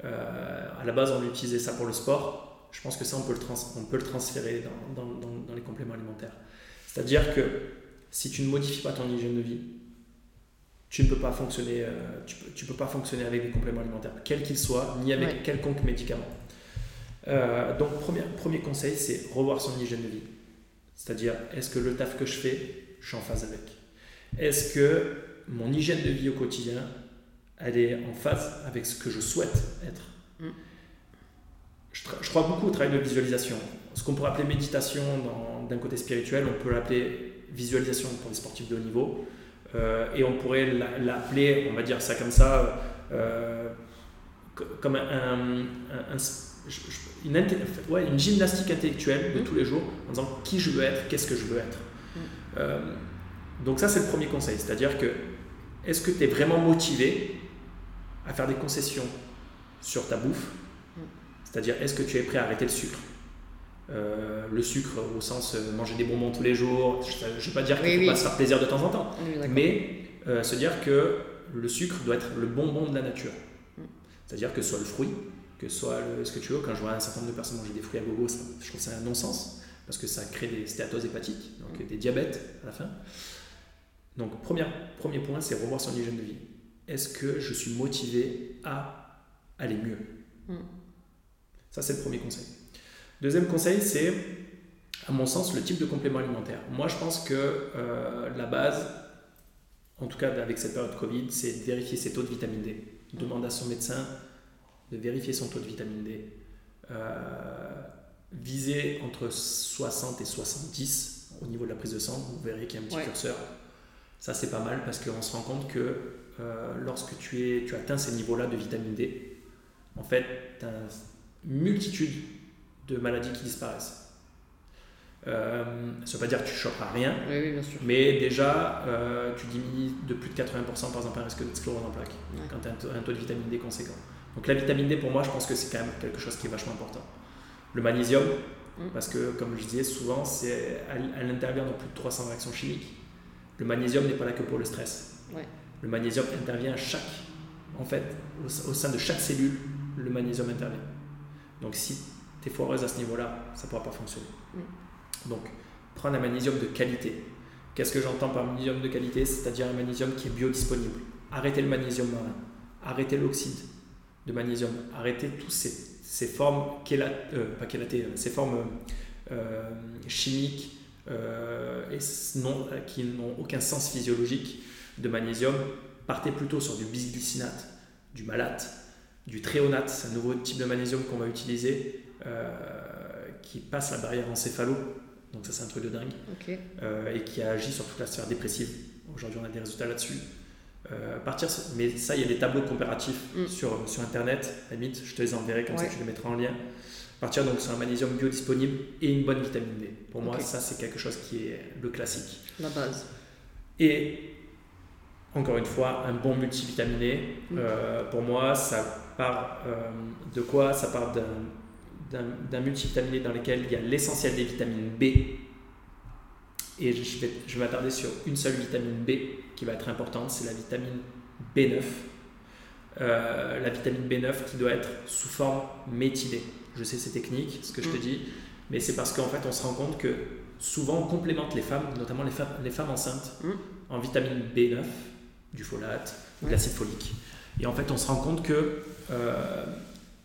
B: Euh, à la base, on utilisait ça pour le sport. Je pense que ça, on peut le, on peut le transférer dans, dans, dans, les compléments alimentaires. C'est-à-dire que si tu ne modifies pas ton hygiène de vie, tu ne peux pas fonctionner, euh, tu peux, tu peux, pas fonctionner avec des compléments alimentaires, quels qu'ils soient, ni avec quelconque médicament. Euh, donc, premier, premier conseil, c'est revoir son hygiène de vie. C'est-à-dire, est-ce que le taf que je fais, je suis en phase avec? Est-ce que mon hygiène de vie au quotidien, elle est en phase avec ce que je souhaite être. Mm. Je, crois beaucoup au travail de visualisation. Ce qu'on pourrait appeler méditation d'un côté spirituel, on peut l'appeler visualisation pour les sportifs de haut niveau. Euh, et on pourrait l'appeler, on va dire ça comme ça, euh, comme un, une, ouais, une, gymnastique intellectuelle de mm. tous les jours, en disant qui je veux être, qu'est-ce que je veux être. Mm. Euh, donc ça, c'est le premier conseil, c'est-à-dire que est-ce que tu es vraiment motivé à faire des concessions sur ta bouffe. Mm. C'est-à-dire, est-ce que tu es prêt à arrêter le sucre? Euh, le sucre au sens euh, manger des bonbons tous les jours. Je ne vais pas dire qu'il ne faut pas se faire plaisir de temps en temps, mais euh, se dire que le sucre doit être le bonbon de la nature. Mm. C'est-à-dire que ce soit le fruit, que ce soit ce que tu veux. Quand je vois un certain nombre de personnes manger des fruits à gogo, je trouve ça un non-sens parce que ça crée des stéatoses hépatiques, donc mm. des diabètes à la fin. Donc, premier, premier point, c'est revoir son hygiène de vie est-ce que je suis motivé à aller mieux hmm. Ça, c'est le premier conseil. Deuxième conseil, c'est, à mon sens, le type de complément alimentaire. Moi, je pense que euh, la base, en tout cas avec cette période Covid, c'est de vérifier ses taux de vitamine D. Demande à son médecin de vérifier son taux de vitamine D. Euh, viser entre 60 et 70 au niveau de la prise de sang. Vous verrez qu'il y a un petit curseur. Ça, c'est pas mal parce qu'on se rend compte que euh, lorsque tu, es, tu atteins ces niveaux-là de vitamine D, en fait, tu as une multitude de maladies qui disparaissent. Euh, ça ne veut pas dire que tu ne choperas rien, mais déjà, euh, tu diminues de plus de 80% par exemple un risque de sclérose en plaques quand tu as un, taux de vitamine D conséquent. Donc la vitamine D, pour moi, je pense que c'est quand même quelque chose qui est vachement important. Le magnésium, mm. parce que comme je disais souvent, c'est, elle, intervient dans plus de 300 réactions chimiques. Le magnésium n'est pas là que pour le stress. Le magnésium intervient à chaque, en fait, au, sein de chaque cellule, le magnésium intervient. Donc si tu es foireuse à ce niveau-là, ça ne pourra pas fonctionner. Mm. Donc, prendre un magnésium de qualité. Qu'est-ce que j'entends par magnésium de qualité? C'est-à-dire un magnésium qui est biodisponible. Arrêtez le magnésium marin, arrêtez l'oxyde de magnésium, arrêtez toutes ces, formes, euh, pas euh, ces formes euh, chimiques et non, qui n'ont aucun sens physiologique de magnésium, partez plutôt sur du bisglycinate, du malate, du tréonate, c'est un nouveau type de magnésium qu'on va utiliser euh, qui passe la barrière encéphalo, donc ça c'est un truc de dingue, euh, et qui agit sur toute la sphère dépressive. Aujourd'hui on a des résultats là-dessus. Euh, partir, mais ça il y a des tableaux comparatifs mm. sur, sur internet, limite je te les enverrai comme ça tu les mettras en lien. Partir donc sur un magnésium biodisponible et une bonne vitamine D. Pour moi ça c'est quelque chose qui est le classique.
A: La base.
B: Et encore une fois, un bon multivitaminé, mm. euh, pour moi, ça part euh, de quoi? Ça part d'un multivitaminé dans lequel il y a l'essentiel des vitamines B. Et je vais, je vais m'attarder sur une seule vitamine B qui va être importante, c'est la vitamine B9. Euh, la vitamine B9 qui doit être sous forme méthylée. Je sais c'est technique, ce que je te mm. dis, mais c'est parce qu'en fait on se rend compte que souvent on complémente les femmes, notamment les femmes, les femmes enceintes, mm. en vitamine B9 du folate, de l'acide folique. Et en fait, on se rend compte que euh,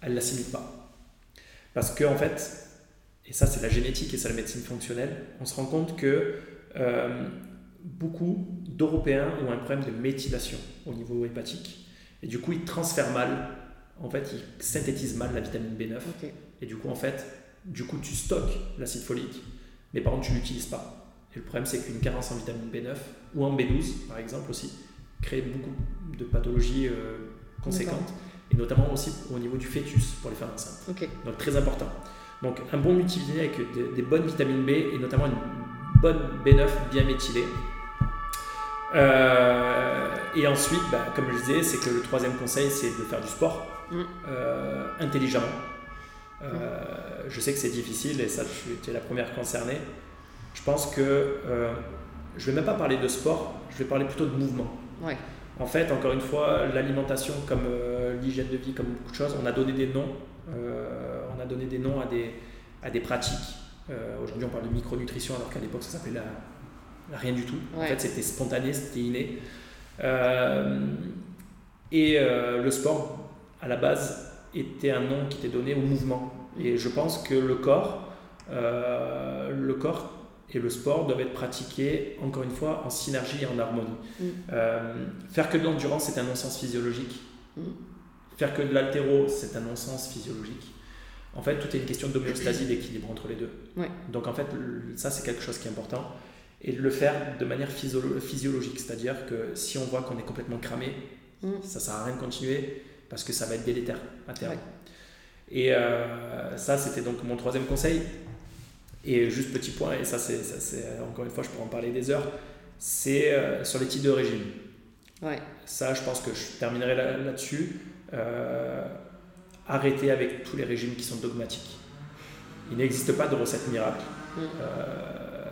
B: elle l'assimile pas. Parce que en fait, et ça c'est la génétique et c'est la médecine fonctionnelle, on se rend compte que euh, beaucoup d'Européens ont un problème de méthylation au niveau hépatique. Et du coup, ils transfèrent mal, en fait, ils synthétisent mal la vitamine B9. Et du coup, en fait, du coup, tu stockes l'acide folique, mais par contre, tu ne l'utilises pas. Et le problème, c'est qu'une carence en vitamine B9 ou en B12, par exemple, aussi, crée beaucoup de pathologies euh, conséquentes, et notamment aussi au niveau du fœtus pour les femmes enceintes. Donc, très important. Donc, un bon multivitamine avec des, bonnes vitamines B et notamment une bonne B9 bien méthylée. Euh, et ensuite, bah, comme je disais, c'est que le troisième conseil, c'est de faire du sport mm. euh, intelligemment. je sais que c'est difficile et ça, tu es la première concernée je pense que je ne vais même pas parler de sport, je vais parler plutôt de mouvement. En fait, encore une fois, l'alimentation comme euh, l'hygiène de vie, comme beaucoup de choses, on a donné des noms, euh, on a donné des noms à des, à des pratiques. Aujourd'hui, on parle de micronutrition alors qu'à l'époque, ça s'appelait rien du tout. En fait, c'était spontané, c'était inné. et le sport, à la base, était un nom qui était donné au mouvement. Et je pense que le corps, le corps et le sport doivent être pratiqués, encore une fois, en synergie et en harmonie. Mm. Euh, faire que de l'endurance, c'est un non-sens physiologique. Mm. Faire que de l'altéro, c'est un non-sens physiologique. En fait, tout est une question d'homéostasie, d'équilibre entre les deux. Donc, en fait, ça, c'est quelque chose qui est important. Et de le faire de manière physiologique, c'est-à-dire que si on voit qu'on est complètement cramé, mm. ça ne sert à rien de continuer parce que ça va être délétère à terme. Et euh, ça, c'était donc mon troisième conseil. Et juste petit point, et ça c'est, encore une fois, je pourrais en parler des heures, c'est euh, sur les types de régime. Ouais. Ça, je pense que je terminerai là, dessus euh, arrêtez avec tous les régimes qui sont dogmatiques. Il n'existe pas de recette miracle. Mm. Euh,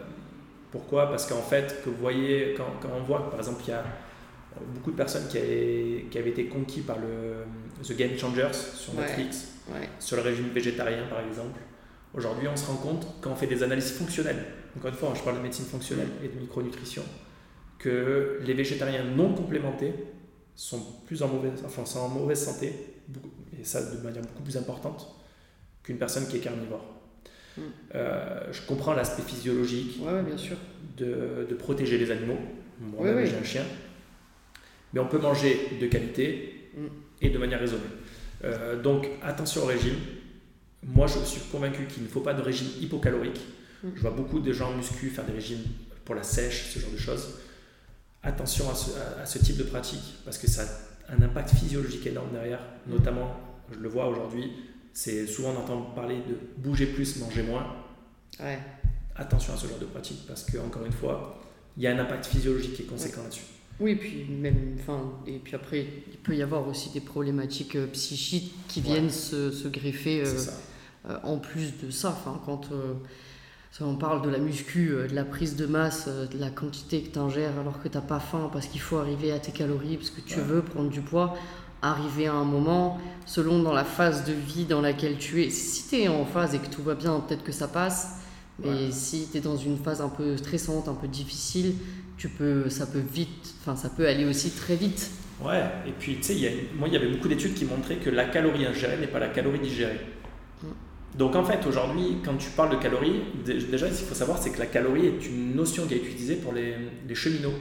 B: pourquoi? Parce qu'en fait, que vous voyez, quand, quand, on voit par exemple, il y a beaucoup de personnes qui avaient, qui avaient été conquis par le The Game Changers sur Netflix, sur le régime végétarien par exemple. Aujourd'hui, on se rend compte, quand on fait des analyses fonctionnelles, encore une fois, je parle de médecine fonctionnelle et de micronutrition, que les végétariens non complémentés sont, plus en mauvaise, enfin, sont en mauvaise santé, et ça de manière beaucoup plus importante, qu'une personne qui est carnivore. Hmm. Euh, je comprends l'aspect physiologique
A: bien sûr.
B: De, de, protéger les animaux. Moi-même, j'ai un chien. Mais on peut manger de qualité hmm. et de manière raisonnée. Euh, donc, attention au régime moi, je suis convaincu qu'il ne faut pas de régime hypocalorique. Mm. Je vois beaucoup de gens muscu faire des régimes pour la sèche, ce genre de choses. Attention à ce, type de pratique parce que ça a un impact physiologique énorme derrière. Mm. Notamment, je le vois aujourd'hui, c'est souvent on entend parler de bouger plus, manger moins. Attention à ce genre de pratique parce que encore une fois, il y a un impact physiologique qui est conséquent là-dessus.
A: Oui, puis même, enfin, et puis après, il peut y avoir aussi des problématiques euh, psychiques qui viennent se, se, greffer. Euh, en plus de ça, quand euh, on parle de la muscu, euh, de la prise de masse, de la quantité que tu ingères alors que tu n'as pas faim parce qu'il faut arriver à tes calories, parce que tu veux prendre du poids, arriver à un moment, selon dans la phase de vie dans laquelle tu es. Si tu es en phase et que tout va bien, peut-être que ça passe. Mais si tu es dans une phase un peu stressante, un peu difficile, tu peux, ça peut vite, enfin ça peut aller aussi très vite.
B: Ouais, et puis tu sais, moi il y avait beaucoup d'études qui montraient que la calorie ingérée n'est pas la calorie digérée. Donc en fait, aujourd'hui, quand tu parles de calories, déjà, ce qu'il faut savoir, c'est que la calorie est une notion qui est utilisée pour les, cheminots.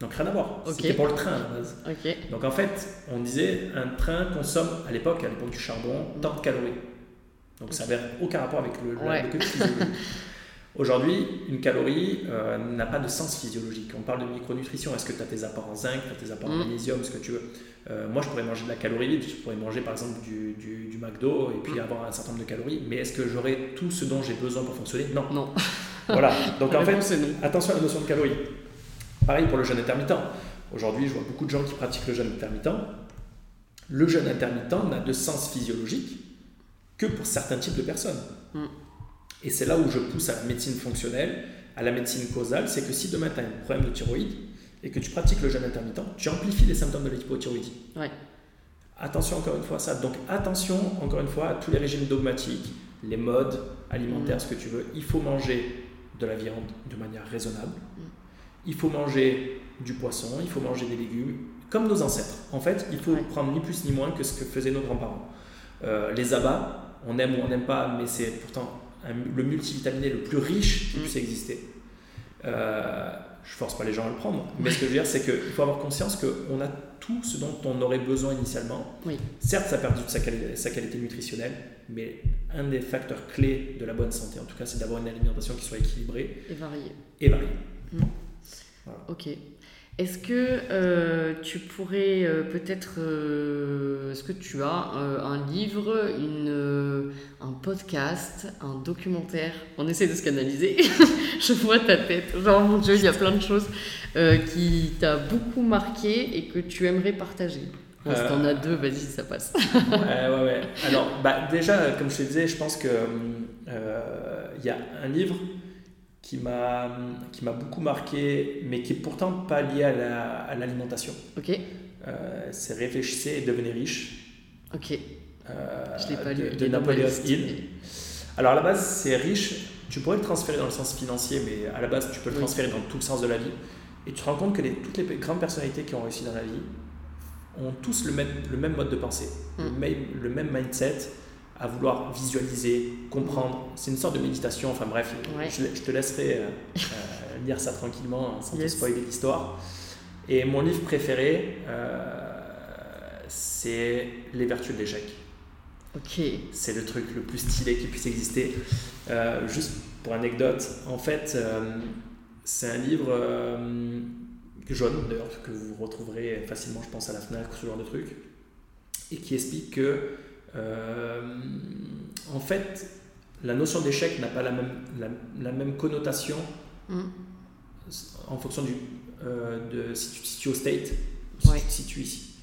B: Donc rien à voir. C'était pour le train à la base. Donc en fait, on disait un train consomme à l'époque, à l'époque du charbon, tant de calories. Donc ça n'avait aucun rapport avec le, ouais. (laughs) Aujourd'hui, une calorie euh, n'a pas de sens physiologique. On parle de micronutrition. Est-ce que tu as tes apports en zinc, tu as tes apports en mm. magnésium, ce que tu veux euh, Moi, je pourrais manger de la calorie vide. Je pourrais manger par exemple du, du, McDo et puis mm. avoir un certain nombre de calories. Mais est-ce que j'aurai tout ce dont j'ai besoin pour fonctionner? Non.
A: Non. (laughs)
B: voilà. Donc en fait, attention à la notion de calories. Pareil pour le jeûne intermittent. Aujourd'hui, je vois beaucoup de gens qui pratiquent le jeûne intermittent. Le jeûne intermittent n'a de sens physiologique que pour certains types de personnes. Mm. Et c'est là où je pousse à la médecine fonctionnelle, à la médecine causale, c'est que si demain tu as un problème de thyroïde et que tu pratiques le jeûne intermittent, tu amplifies les symptômes de l'hypothyroïdie. Ouais. Attention encore une fois à ça. Donc attention encore une fois à tous les régimes dogmatiques, les modes alimentaires, mm. ce que tu veux. Il faut manger de la viande de manière raisonnable. Mm. Il faut manger du poisson, il faut manger des légumes, comme nos ancêtres. En fait, il faut prendre ni plus ni moins que ce que faisaient nos grands-parents. les abats, on aime ou on n'aime pas, mais c'est pourtant le multivitaminé le plus riche qui mm. puisse exister. Euh, je force pas les gens à le prendre, mais ce que je veux dire, c'est qu'il faut avoir conscience qu'on a tout ce dont on aurait besoin initialement.
A: Oui.
B: Certes, ça a perdu sa qualité, sa qualité nutritionnelle, mais un des facteurs clés de la bonne santé, en tout cas, c'est d'avoir une alimentation qui soit équilibrée
A: et variée.
B: Et variée.
A: Mm. Ok. Est-ce que euh, tu pourrais euh, peut-être, euh, est-ce que tu as un livre, une, un podcast, un documentaire? On essaie de se canaliser. (laughs) Je vois ta tête. Genre, mon Dieu, il y a plein de choses qui t'a beaucoup marqué et que tu aimerais partager. si t'en as deux, vas-y, ça passe.
B: ouais, ouais, ouais. Alors, bah, déjà, comme je te disais, je pense qu'il il y a un livre qui m'a qui m'a beaucoup marqué, mais qui est pourtant pas lié à l'alimentation.
A: ok.
B: Euh, c'est Réfléchissez et devenez riche.
A: Ok.
B: Euh, je l'ai pas lu. De, Napoléon Hill. Alors à la base, c'est riche. Tu pourrais le transférer dans le sens financier, mais à la base, tu peux le transférer dans tout le sens de la vie. Et tu te rends compte que les, toutes les grandes personnalités qui ont réussi dans la vie ont tous le même, le même mode de pensée, le, mm. même, le même mindset à vouloir visualiser, comprendre. C'est une sorte de méditation. Enfin bref, je, te laisserai euh, euh, lire ça tranquillement hein, sans te spoiler l'histoire. Et mon livre préféré, euh, c'est Les vertus de l'échec.
A: Ok.
B: C'est le truc le plus stylé qui puisse exister. juste pour anecdote, en fait, c'est un livre jaune d'ailleurs que vous retrouverez facilement, je pense, à la Fnac, ce genre de truc, et qui explique que en fait, la notion d'échec n'a pas la même, la, même connotation mm. en fonction du, euh, de si tu te situes au State ou si tu te situes ici.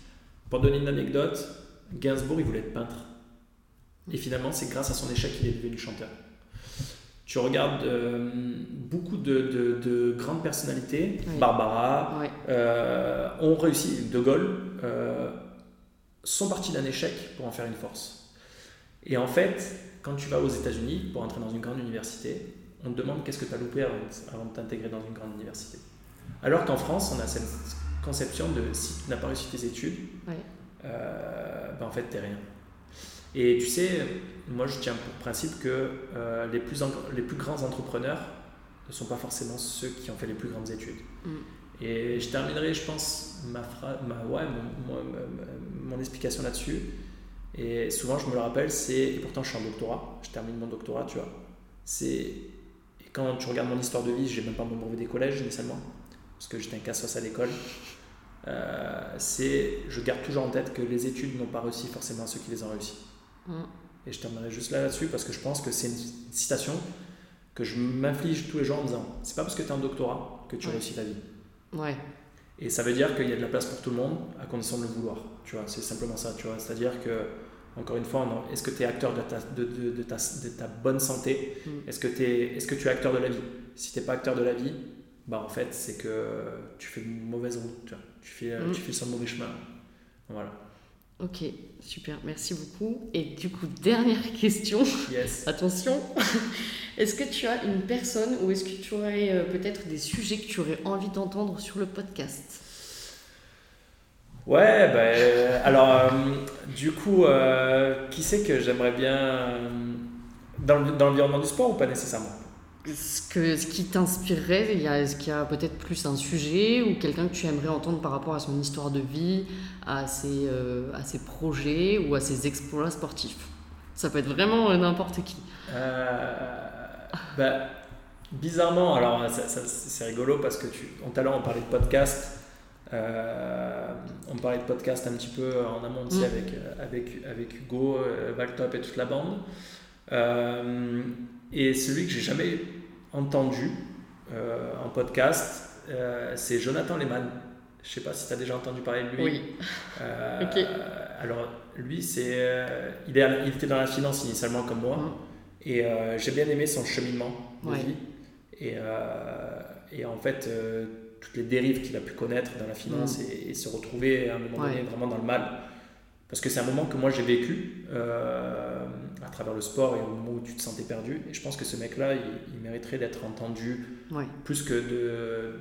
B: Pour donner une anecdote, Gainsbourg, il voulait être peintre. Et finalement, c'est grâce à son échec qu'il est devenu chanteur. Tu regardes euh, beaucoup de, de, grandes personnalités, Barbara, ont réussi, De Gaulle, sont partis d'un échec pour en faire une force. Et en fait, quand tu vas aux États-Unis pour entrer dans une grande université, on te demande qu'est-ce que tu as loupé avant, de t'intégrer dans une grande université. Alors qu'en France, on a cette conception de si tu n'as pas réussi tes études, euh, ben en fait, tu rien. Et tu sais, moi je tiens pour principe que euh, les, plus les plus grands entrepreneurs ne sont pas forcément ceux qui ont fait les plus grandes études. Mm. Et je terminerai, je pense, ma, phrase, ma, ouais, mon, mon, explication là-dessus. Et souvent, je me le rappelle, c'est. Et pourtant, je suis en doctorat, je termine mon doctorat, tu vois. C'est. quand tu regardes mon histoire de vie, j'ai même pas mon brevet des collèges initialement, parce que j'étais un cassos à l'école. Euh, c'est. Je garde toujours en tête que les études n'ont pas réussi forcément ceux qui les ont réussi. Mm. Et je terminerai juste là là-dessus parce que je pense que c'est une citation que je m'inflige tous les jours en disant c'est pas parce que tu es en doctorat que tu réussis ta vie.
A: Ouais.
B: Et ça veut dire qu'il y a de la place pour tout le monde, à condition de le vouloir. Tu vois, c'est simplement ça. Tu vois, c'est-à-dire que, encore une fois, est-ce que tu es acteur de ta, de, de, ta, de ta bonne santé? Mm. Est-ce que, es, est-ce que tu es acteur de la vie? Si tu n'es pas acteur de la vie, bah en fait, c'est que tu fais une mauvaise route. Tu, vois. tu fais, mm. tu fais sur le mauvais chemin. Voilà.
A: Ok, super, merci beaucoup. Et du coup, dernière question.
B: Yes. (laughs)
A: Attention. (laughs) Est-ce que tu as une personne ou est-ce que tu aurais euh, peut-être des sujets que tu aurais envie d'entendre sur le podcast?
B: Ouais, ben, alors euh, du coup, euh, qui c'est que j'aimerais bien dans, dans l'environnement du sport ou pas nécessairement?
A: Ce, que, ce qui t'inspirerait, est-ce qu'il y a peut-être plus un sujet ou quelqu'un que tu aimerais entendre par rapport à son histoire de vie, à ses, à ses projets ou à ses exploits sportifs? Ça peut être vraiment n'importe qui.
B: Bah, bizarrement, alors c'est rigolo parce que tu, en talent on parlait de podcast. Euh, on parlait de podcast un petit peu en amont aussi mm. avec, euh, avec, avec Hugo, euh, Valtop et toute la bande. et celui que j'ai jamais entendu en podcast, c'est Jonathan Lehmann. Je sais pas si tu as déjà entendu parler de lui.
A: Oui.
B: Alors, lui, c'est, il, il, était dans la finance initialement comme moi. Mm. Et euh, j'ai bien aimé son cheminement de vie. Et, euh, et, en fait, euh, toutes les dérives qu'il a pu connaître dans la finance mm. et, se retrouver à un moment donné vraiment dans le mal. Parce que c'est un moment que moi j'ai vécu à travers le sport et au moment où tu te sentais perdu. Et je pense que ce mec-là, il, mériterait d'être entendu plus que de,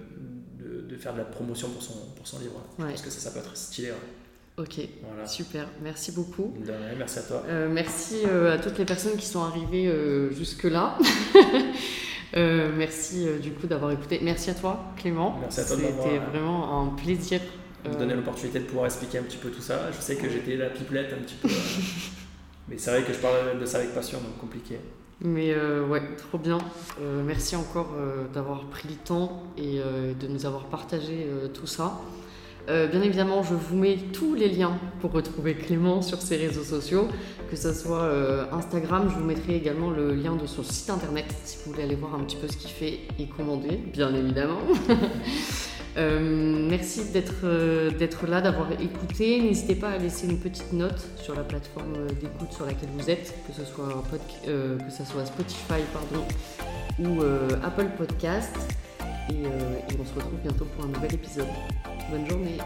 B: de, de, faire de la promotion pour son, pour son livre. Je pense que ça, ça peut être stylé.
A: Ok, super, merci beaucoup.
B: De rien, merci à toi.
A: merci à toutes les personnes qui sont arrivées jusque-là. (laughs) merci du coup d'avoir écouté. Merci à toi, Clément.
B: Merci à toi
A: C'était vraiment un plaisir.
B: Me donner l'opportunité de pouvoir expliquer un petit peu tout ça. Je sais que j'étais la pipelette un petit peu. (laughs) mais c'est vrai que je parle de ça avec passion, donc compliqué.
A: Mais euh, ouais, trop bien. Euh, merci encore euh, d'avoir pris le temps et de nous avoir partagé tout ça. bien évidemment, je vous mets tous les liens pour retrouver Clément sur ses réseaux sociaux, que ce soit Instagram, je vous mettrai également le lien de son site internet si vous voulez aller voir un petit peu ce qu'il fait et commander, bien évidemment. (laughs) Euh, merci euh, d'être là, d'avoir écouté. N'hésitez pas à laisser une petite note sur la plateforme d'écoute sur laquelle vous êtes, que ce soit, euh, que soit Spotify pardon, ou Apple Podcast. Et on se retrouve bientôt pour un nouvel épisode. Bonne journée